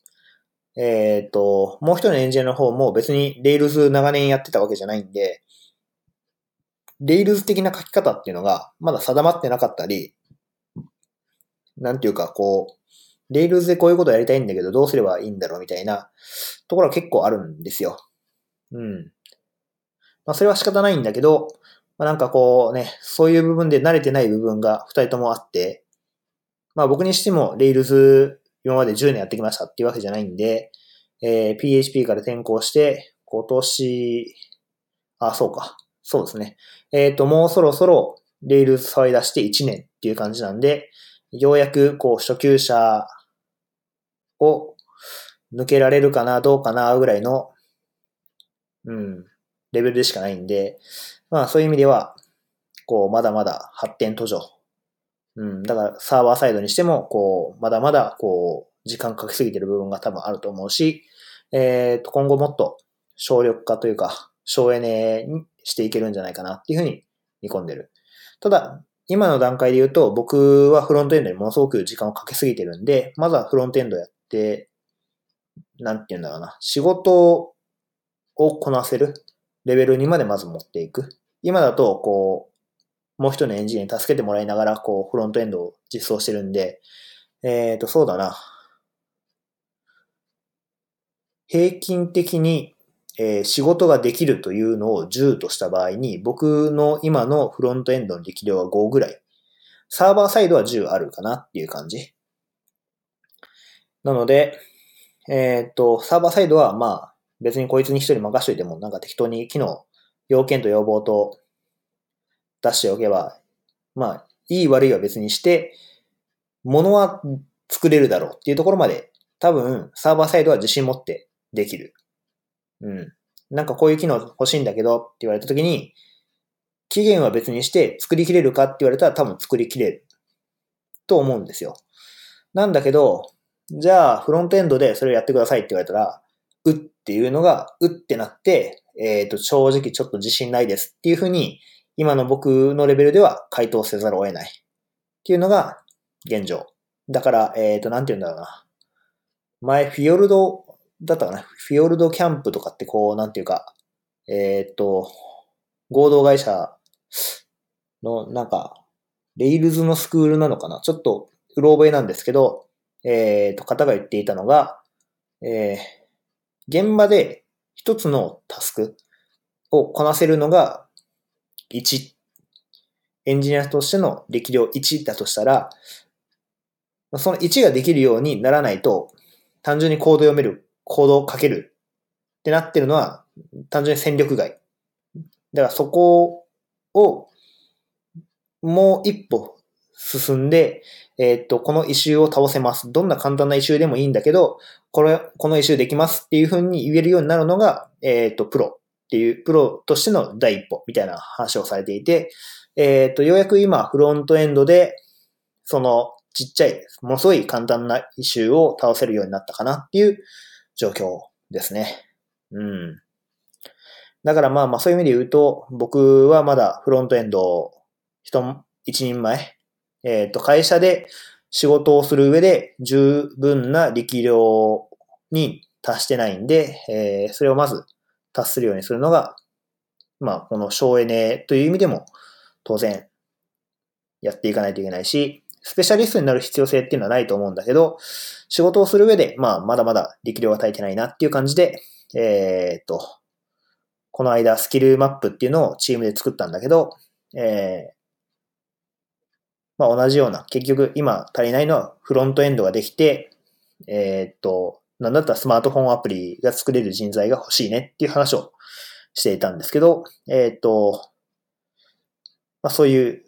えっ、と、もう一人のエンジニアの方も別に Rails 長年やってたわけじゃないんで、Rails 的な書き方っていうのがまだ定まってなかったり、なんていうか、こう、Rails でこういうことやりたいんだけどどうすればいいんだろうみたいなところは結構あるんですよ。うん。まあそれは仕方ないんだけど、まあなんかこうね、そういう部分で慣れてない部分が二人ともあって、まあ僕にしても Rails 今まで10年やってきましたっていうわけじゃないんで、えー、PHP から転校して、今年、あ、そうか。そうですね。えっ、ー、と、もうそろそろ Rails 触り出して1年っていう感じなんで、ようやくこう初級者を抜けられるかな、どうかな、ぐらいの、うん、レベルでしかないんで、まあそういう意味では、こう、まだまだ発展途上うん、だからサーバーサイドにしても、こう、まだまだ、こう、時間かけすぎてる部分が多分あると思うし、えっ、ー、と、今後もっと省力化というか、省エネにしていけるんじゃないかなっていうふうに見込んでる。ただ、今の段階で言うと、僕はフロントエンドにものすごく時間をかけすぎてるんで、まずはフロントエンドやって、なんて言うんだろうな、仕事をこなせるレベルにまでまず持っていく。今だと、こう、もう一人のエンジニアに助けてもらいながら、こう、フロントエンドを実装してるんで、えっ、ー、と、そうだな。平均的に、えー、仕事ができるというのを10とした場合に、僕の今のフロントエンドの力量は5ぐらい。サーバーサイドは10あるかなっていう感じ。なので、えっ、ー、と、サーバーサイドはまあ、別にこいつに一人任しといても、なんか適当に機能、要件と要望と出しておけば、まあ、いい悪いは別にして、物は作れるだろうっていうところまで、多分、サーバーサイドは自信持ってできる。うん。なんかこういう機能欲しいんだけどって言われたときに、期限は別にして作りきれるかって言われたら多分作りきれる。と思うんですよ。なんだけど、じゃあフロントエンドでそれをやってくださいって言われたら、うっていうのが、うってなって、えっ、ー、と、正直ちょっと自信ないですっていうふうに今の僕のレベルでは回答せざるを得ない。っていうのが現状。だから、えっ、ー、と、なんて言うんだろうな。前、フィヨルドだったかな。フィヨルドキャンプとかってこう、なんていうか、えっ、ー、と、合同会社の、なんか、レイルズのスクールなのかな。ちょっと、うろ覚えなんですけど、えっ、ー、と、方が言っていたのが、えー、現場で一つのタスクをこなせるのが1、エンジニアとしての力量1だとしたら、その1ができるようにならないと、単純にコード読める、コードを書けるってなってるのは、単純に戦力外。だからそこを、もう一歩進んで、えー、っと、このイシューを倒せます。どんな簡単なイシューでもいいんだけど、これ、このイシューできますっていうふうに言えるようになるのが、えー、っと、プロっていうプロとしての第一歩みたいな話をされていて、えっ、と、ようやく今フロントエンドで、そのちっちゃい、ものすごい簡単なイシューを倒せるようになったかなっていう状況ですね。うん。だからまあまあそういう意味で言うと、僕はまだフロントエンド、人、一人前、えっ、ー、と、会社で仕事をする上で十分な力量に達してないんで、えー、それをまず達するようにするのが、まあ、この省エネという意味でも、当然、やっていかないといけないし、スペシャリストになる必要性っていうのはないと思うんだけど、仕事をする上で、まあ、まだまだ力量が足りてないなっていう感じで、えー、っと、この間スキルマップっていうのをチームで作ったんだけど、えー、まあ同じような、結局今足りないのはフロントエンドができて、えー、っと、なんだったらスマートフォンアプリが作れる人材が欲しいねっていう話をしていたんですけど、えー、っと、まあそういう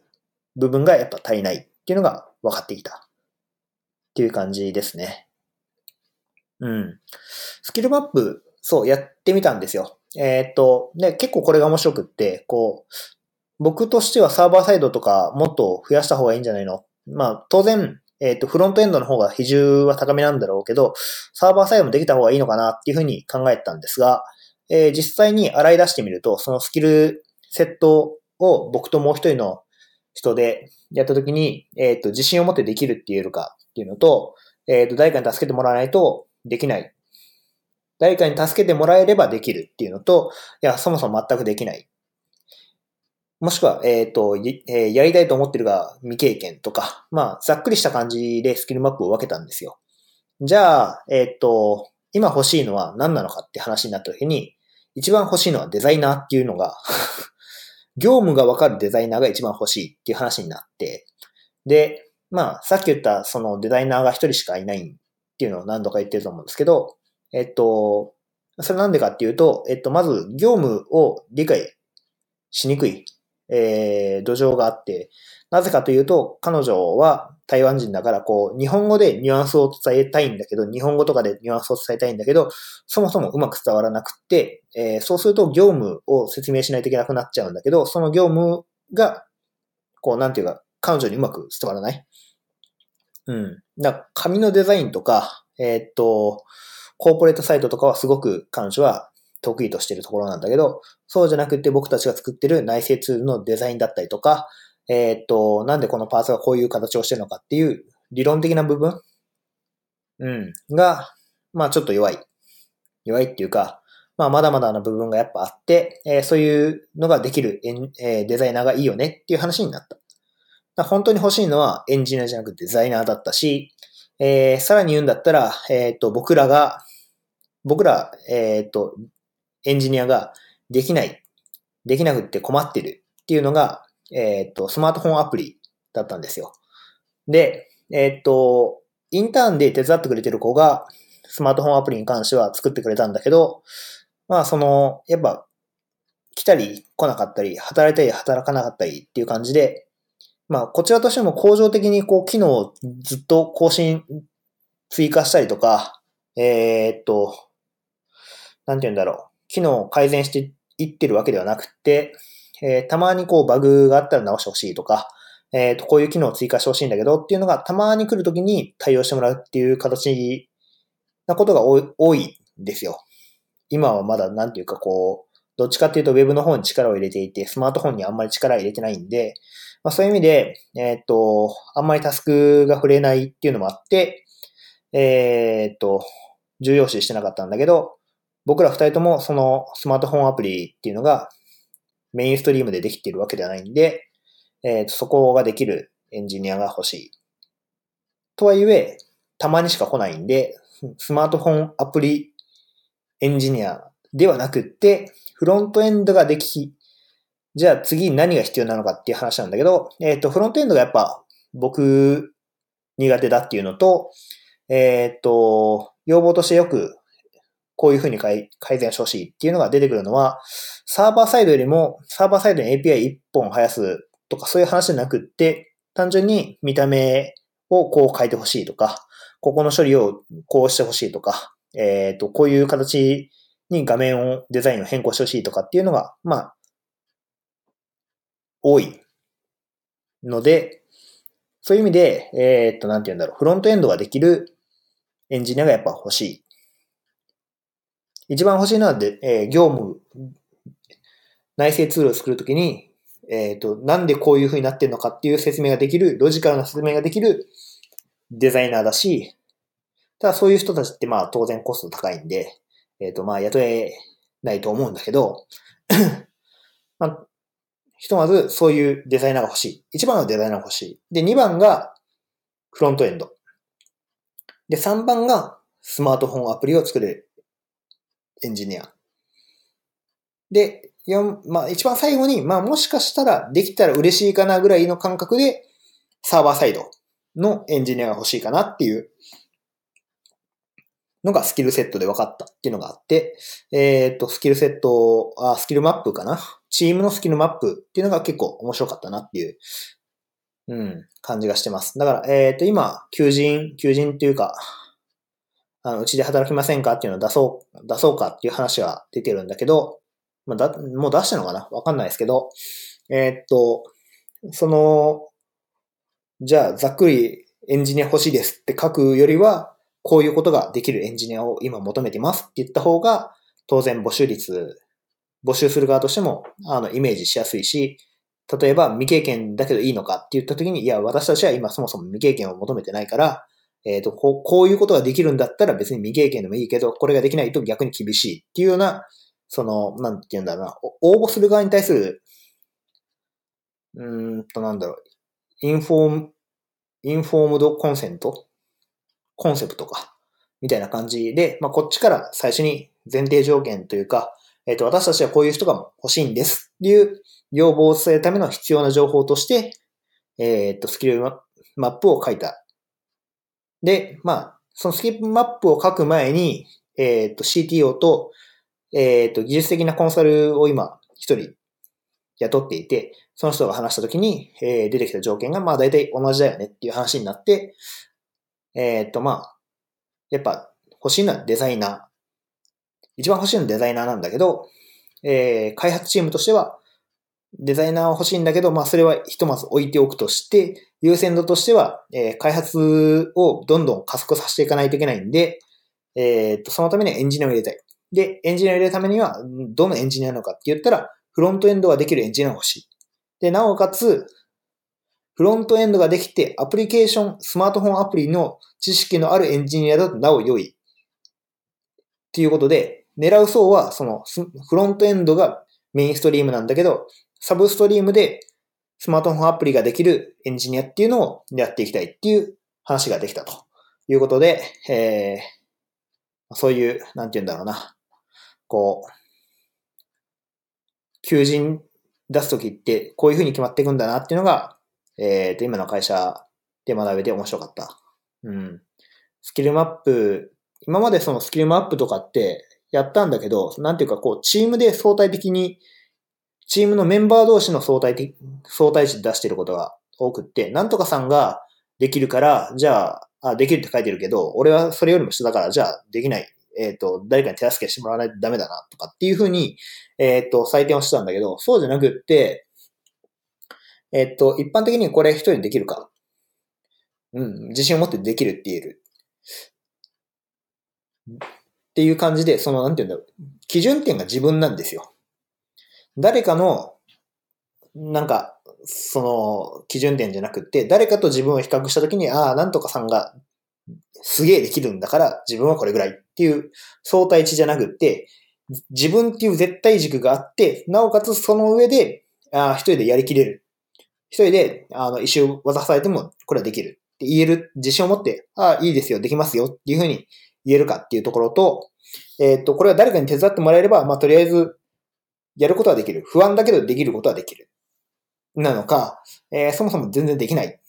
部分がやっぱ足りないっていうのが分かってきたっていう感じですね。うん。スキルマップ、そう、やってみたんですよ。えー、っと、で、結構これが面白くって、こう、僕としてはサーバーサイドとかもっと増やした方がいいんじゃないの？まあ、当然、えっ、と、フロントエンドの方が比重は高めなんだろうけど、サーバーサイドもできた方がいいのかなっていうふうに考えたんですが、えー、実際に洗い出してみると、そのスキルセットを僕ともう一人の人でやったときに、えっ、と、自信を持ってできるって言えるかっていうのと、えっ、と、誰かに助けてもらわないとできない。誰かに助けてもらえればできるっていうのと、いや、そもそも全くできない。もしくは、えっ、ー、と、えー、やりたいと思ってるが未経験とか、まあ、ざっくりした感じでスキルマップを分けたんですよ。じゃあ、えっ、ー、と、今欲しいのは何なのかって話になった時に、一番欲しいのはデザイナーっていうのが 業務がわかるデザイナーが一番欲しいっていう話になって、で、まあ、さっき言ったそのデザイナーが一人しかいないっていうのを何度か言ってると思うんですけど、えっと、それなんでかっていうと、えっと、まず業務を理解しにくい、えー、土壌があって、なぜかというと、彼女は台湾人だから、こう、日本語でニュアンスを伝えたいんだけど、日本語とかでニュアンスを伝えたいんだけど、そもそもうまく伝わらなくって、えー、そうすると業務を説明しないといけなくなっちゃうんだけど、その業務が、こう、なんていうか、彼女にうまく伝わらない。うん。だから紙のデザインとか、えー、っと、コーポレートサイトとかはすごく彼女は得意としてるところなんだけど、そうじゃなくて僕たちが作ってる内製ツールのデザインだったりとか、えー、っと、なんでこのパーツがこういう形をしてるのかっていう理論的な部分、うん、が、まあちょっと弱い。弱いっていうか、まあまだまだな部分がやっぱあって、えー、そういうのができるエン、えー、デザイナーがいいよねっていう話になった。本当に欲しいのはエンジニアじゃなくてデザイナーだったし、えー、さらに言うんだったら、えっ、と、僕らが、僕ら、えっ、と、エンジニアができない、できなくって困ってるっていうのが、えっ、と、スマートフォンアプリだったんですよ。で、えっ、と、インターンで手伝ってくれてる子が、スマートフォンアプリに関しては作ってくれたんだけど、まあ、その、やっぱ、来たり来なかったり、働いたり働かなかったりっていう感じで、まあ、こちらとしても向上的にこう、機能をずっと更新、追加したりとか、えー、っと、なんて言うんだろう。機能を改善していってるわけではなくて、えー、たまにこうバグがあったら直してほしいとか、えっ、ー、と、こういう機能を追加してほしいんだけどっていうのがたまに来るときに対応してもらうっていう形なことが多いんですよ。今はまだなんていうかこう、どっちかっていうと Web の方に力を入れていて、スマートフォンにあんまり力入れてないんで、まあそういう意味で、えっ、ー、と、あんまりタスクが触れないっていうのもあって、えっ、ー、と、重要視してなかったんだけど、僕ら二人ともそのスマートフォンアプリっていうのがメインストリームでできているわけではないんで、え、ー、と、そこができるエンジニアが欲しい。とはいえ、たまにしか来ないんで、スマートフォンアプリエンジニアではなくって、フロントエンドができ、じゃあ次何が必要なのかっていう話なんだけど、えっ、ー、と、フロントエンドがやっぱ僕苦手だっていうのと、えっ、ー、と、要望としてよくこういうふうに改善してほしいっていうのが出てくるのは、サーバーサイドよりも、サーバーサイドに API1 本生やすとかそういう話じゃなくって、単純に見た目をこう変えてほしいとか、ここの処理をこうしてほしいとか、えっ、ー、と、こういう形に画面を、デザインを変更してほしいとかっていうのが、まあ、多いので、そういう意味で、えっ、ー、と、なんて言うんだろう、フロントエンドができるエンジニアがやっぱ欲しい。一番欲しいのはで、えー、業務、内製ツールを作るときに、えっ、ー、と、なんでこういう風になってるのかっていう説明ができる、ロジカルな説明ができるデザイナーだし、ただそういう人たちってまあ当然コスト高いんで、えっ、ー、とまあ雇えないと思うんだけど、まあ、ひとまずそういうデザイナーが欲しい。1番はデザイナーが欲しい。で、2番がフロントエンド。で、3番がスマートフォンアプリを作るエンジニア。で、4、まあ一番最後に、まあもしかしたらできたら嬉しいかなぐらいの感覚で、サーバーサイドのエンジニアが欲しいかなっていうのがスキルセットで分かったっていうのがあって、えっ、ー、と、スキルセット、あ、スキルマップかな？チームのスキルマップっていうのが結構面白かったなっていう、うん、感じがしてます。だから、えっ、ー、と、今、求人、求人っていうか、あの、うちで働きませんかっていうのを出そう、出そうかっていう話は出てるんだけど、まあ、だ、もう出したのかな？わかんないですけど、えー、っと、その、じゃあ、ざっくりエンジニア欲しいですって書くよりは、こういうことができるエンジニアを今求めてますって言った方が、当然募集率、募集する側としても、あの、イメージしやすいし、例えば未経験だけどいいのかって言った時に、いや、私たちは今そもそも未経験を求めてないから、えっ、ー、とこう、こういうことができるんだったら別に未経験でもいいけど、これができないと逆に厳しいっていうような、その、なんて言うんだろうな、応募する側に対する、うんと、なんだろう、インフォーム、インフォームドコンセント？コンセプトか。みたいな感じで、まあ、こっちから最初に前提条件というか、えっ、ー、と、私たちはこういう人が欲しいんですっていう要望を伝えるための必要な情報として、えっ、ー、と、スキルマップを書いたで、まあ、そのスキップマップを書く前に、えっ、ー、と、CTO と、えっ、ー、と、技術的なコンサルを今、一人雇っていて、その人が話したときに、えー、出てきた条件が、まあ、大体同じだよねっていう話になって、えっ、と、まあ、やっぱ、欲しいのはデザイナー。一番欲しいのはデザイナーなんだけど、えー、開発チームとしては、デザイナーは欲しいんだけど、まあそれはひとまず置いておくとして、優先度としては、えー、開発をどんどん加速させていかないといけないんで、え、っと、そのためにはエンジニアを入れたい。で、エンジニアを入れるためには、どのエンジニアなのかって言ったら、フロントエンドができるエンジニアが欲しい。で、なおかつ、フロントエンドができて、アプリケーション、スマートフォンアプリの知識のあるエンジニアだとなお良い。っていうことで、狙う層は、その、フロントエンドがメインストリームなんだけど、サブストリームでスマートフォンアプリができるエンジニアっていうのをやっていきたいっていう話ができたということで、えー、そういう、なんて言うんだろうな、こう、求人出すときってこういうふうに決まっていくんだなっていうのが、えっ、ー、と、今の会社で学べて面白かった。うん。スキルマップ、今までそのスキルマップとかってやったんだけど、なんていうかこう、チームで相対的にチームのメンバー同士の相対的、相対値出してることが多くって、なんとかさんができるから、じゃあ、あ、できるって書いてるけど、俺はそれよりも下だから、じゃあできない。えっ、ー、と、誰かに手助けしてもらわないとダメだな、とかっていうふうに、えっ、ー、と、採点をしてたんだけど、そうじゃなくって、えっ、ー、と、一般的にこれ一人できるか。うん、自信を持ってできるって言える。っていう感じで、その、なんて言うんだろう。基準点が自分なんですよ。誰かの、なんか、その、基準点じゃなくって、誰かと自分を比較したときに、ああ、なんとかさんがすげえできるんだから、自分はこれぐらいっていう相対値じゃなくって、自分っていう絶対軸があって、なおかつその上で、ああ、一人でやりきれる。一人で、あの、一周渡されても、これはできるって言える自信を持って、ああ、いいですよ、できますよっていうふうに言えるかっていうところと、えっ、と、これは誰かに手伝ってもらえれば、まあ、とりあえず、やることはできる。不安だけどできることはできる。なのか、えー、そもそも全然できない。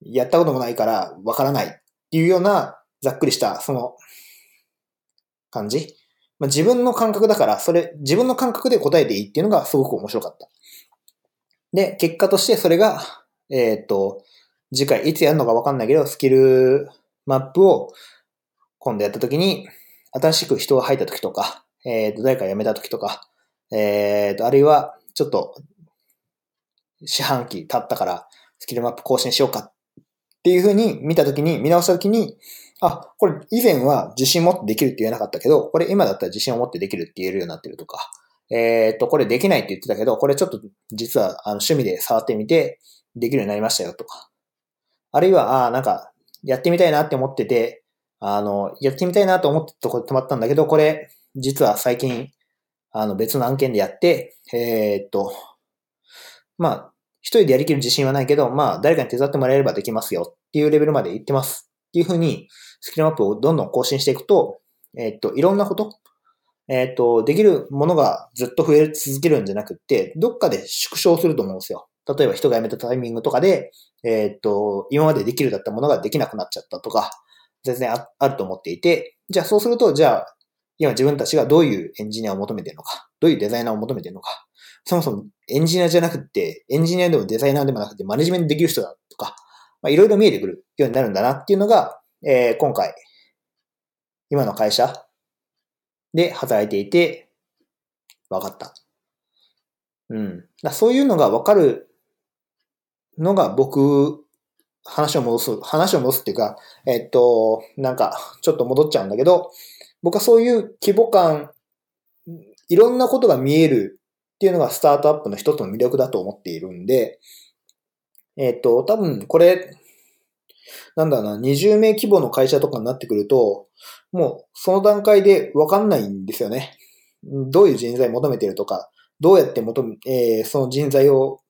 やったこともないからわからないっていうようなざっくりしたその感じ。まあ、自分の感覚だから、それ、自分の感覚で答えていいっていうのがすごく面白かった。で、結果としてそれが、えっ、と、次回いつやるのかわかんないけど、スキルマップを今度やった時に、新しく人が入った時とか、えっ、と、誰か辞めた時とか、えー、と、あるいは、ちょっと、四半期経ったから、スキルマップ更新しようかっていうふうに見たときに、見直したときに、あ、これ以前は自信持ってできるって言えなかったけど、これ今だったら自信を持ってできるって言えるようになってるとか、えっ、ー、と、これできないって言ってたけど、これちょっと実はあの趣味で触ってみて、できるようになりましたよとか。あるいは、あなんか、やってみたいなって思ってて、あの、やってみたいなと思ったとこで止まったんだけど、これ、実は最近、あの、別の案件でやって、えー、っと、まあ、一人でやりきる自信はないけど、まあ、誰かに手伝ってもらえればできますよっていうレベルまで行ってます。っていうふうに、スキルマップをどんどん更新していくと、えー、っと、いろんなこと、えー、っと、できるものがずっと増え続けるんじゃなくって、どっかで縮小すると思うんですよ。例えば人が辞めたタイミングとかで、えっと、今までできるだったものができなくなっちゃったとか、全然あると思っていて、じゃあそうすると、じゃあ、今自分たちがどういうエンジニアを求めてるのか、どういうデザイナーを求めてるのか、そもそもエンジニアじゃなくて、エンジニアでもデザイナーでもなくて、マネジメントできる人だとか、まあ、いろいろ見えてくるようになるんだなっていうのが、えー、今回、今の会社で働いていて、分かった。うん。だそういうのが分かるのが僕話を戻す、話を戻すっていうか、えっと、なんか、ちょっと戻っちゃうんだけど、僕はそういう規模感、いろんなことが見えるっていうのがスタートアップの一つの魅力だと思っているんで、えっと、多分これ、なんだな、20名規模の会社とかになってくると、もうその段階でわかんないんですよね。どういう人材求めてるとか、どうやって求め、えー、その人材を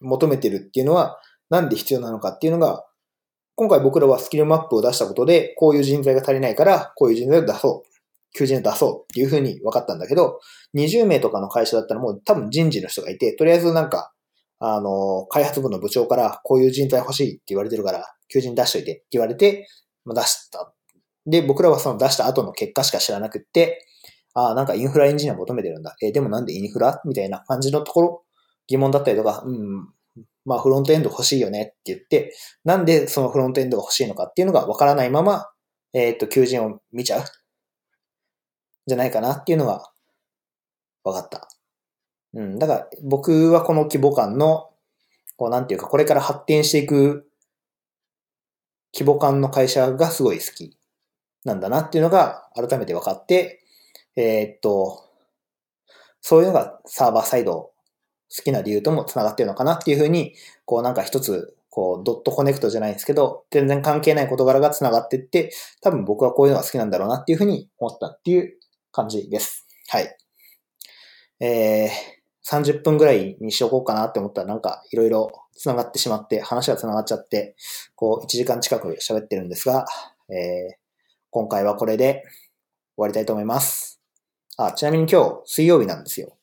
求めてるっていうのは、なんで必要なのかっていうのが、今回僕らはスキルマップを出したことで、こういう人材が足りないから、こういう人材を出そう。求人を出そうっていうふうに分かったんだけど、20名とかの会社だったらもう多分人事の人がいて、とりあえずなんか、あの、開発部の部長からこういう人材欲しいって言われてるから、求人出しといてって言われて、ま、出した。で、僕らはその出した後の結果しか知らなくって、ああ、なんかインフラエンジニア求めてるんだ。えー、でもなんでインフラ？みたいな感じのところ、疑問だったりとか、うん、まあフロントエンド欲しいよねって言って、なんでそのフロントエンドが欲しいのかっていうのがわからないまま、えっ、ー、と、求人を見ちゃう。じゃないかなっていうのが分かった。うん。だから僕はこの規模感の、こうなんていうか、これから発展していく規模感の会社がすごい好きなんだなっていうのが改めて分かって、えー、っと、そういうのがサーバーサイド好きな理由とも繋がってるのかなっていうふうに、こうなんか一つ、こうドットコネクトじゃないんですけど、全然関係ない事柄が繋がってって、多分僕はこういうのが好きなんだろうなっていうふうに思ったっていう感じです。はい。えー、30分ぐらいにしようかなって思ったらなんかいろいろ繋がってしまって、話が繋がっちゃって、こう1時間近く喋ってるんですが、えー、今回はこれで終わりたいと思います。あ、ちなみに今日水曜日なんですよ。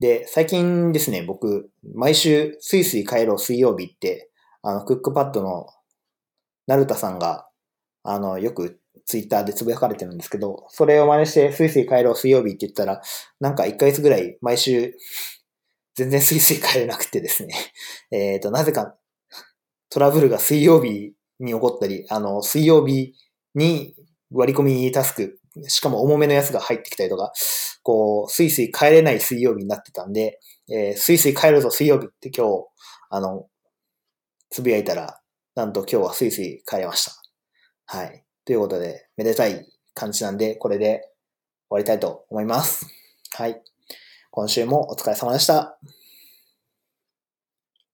で、最近ですね、僕、毎週、スイスイ帰ろう水曜日って、あの、クックパッドの、ナルタさんが、あの、よくツイッターでつぶやかれてるんですけど、それを真似して、スイスイ帰ろう水曜日って言ったら、なんか1ヶ月ぐらい、毎週、全然スイスイ帰れなくてですね。えっ、ー、と、なぜか、トラブルが水曜日に起こったり、あの、水曜日に割り込みタスク、しかも重めのやつが入ってきたりとか、こう、スイスイ帰れない水曜日になってたんで、えー、スイスイ帰るぞ水曜日って今日、あの、つぶやいたら、なんと今日はスイスイ帰れました。はい。ということで、めでたい感じなんで、これで終わりたいと思います。はい。今週もお疲れ様でした。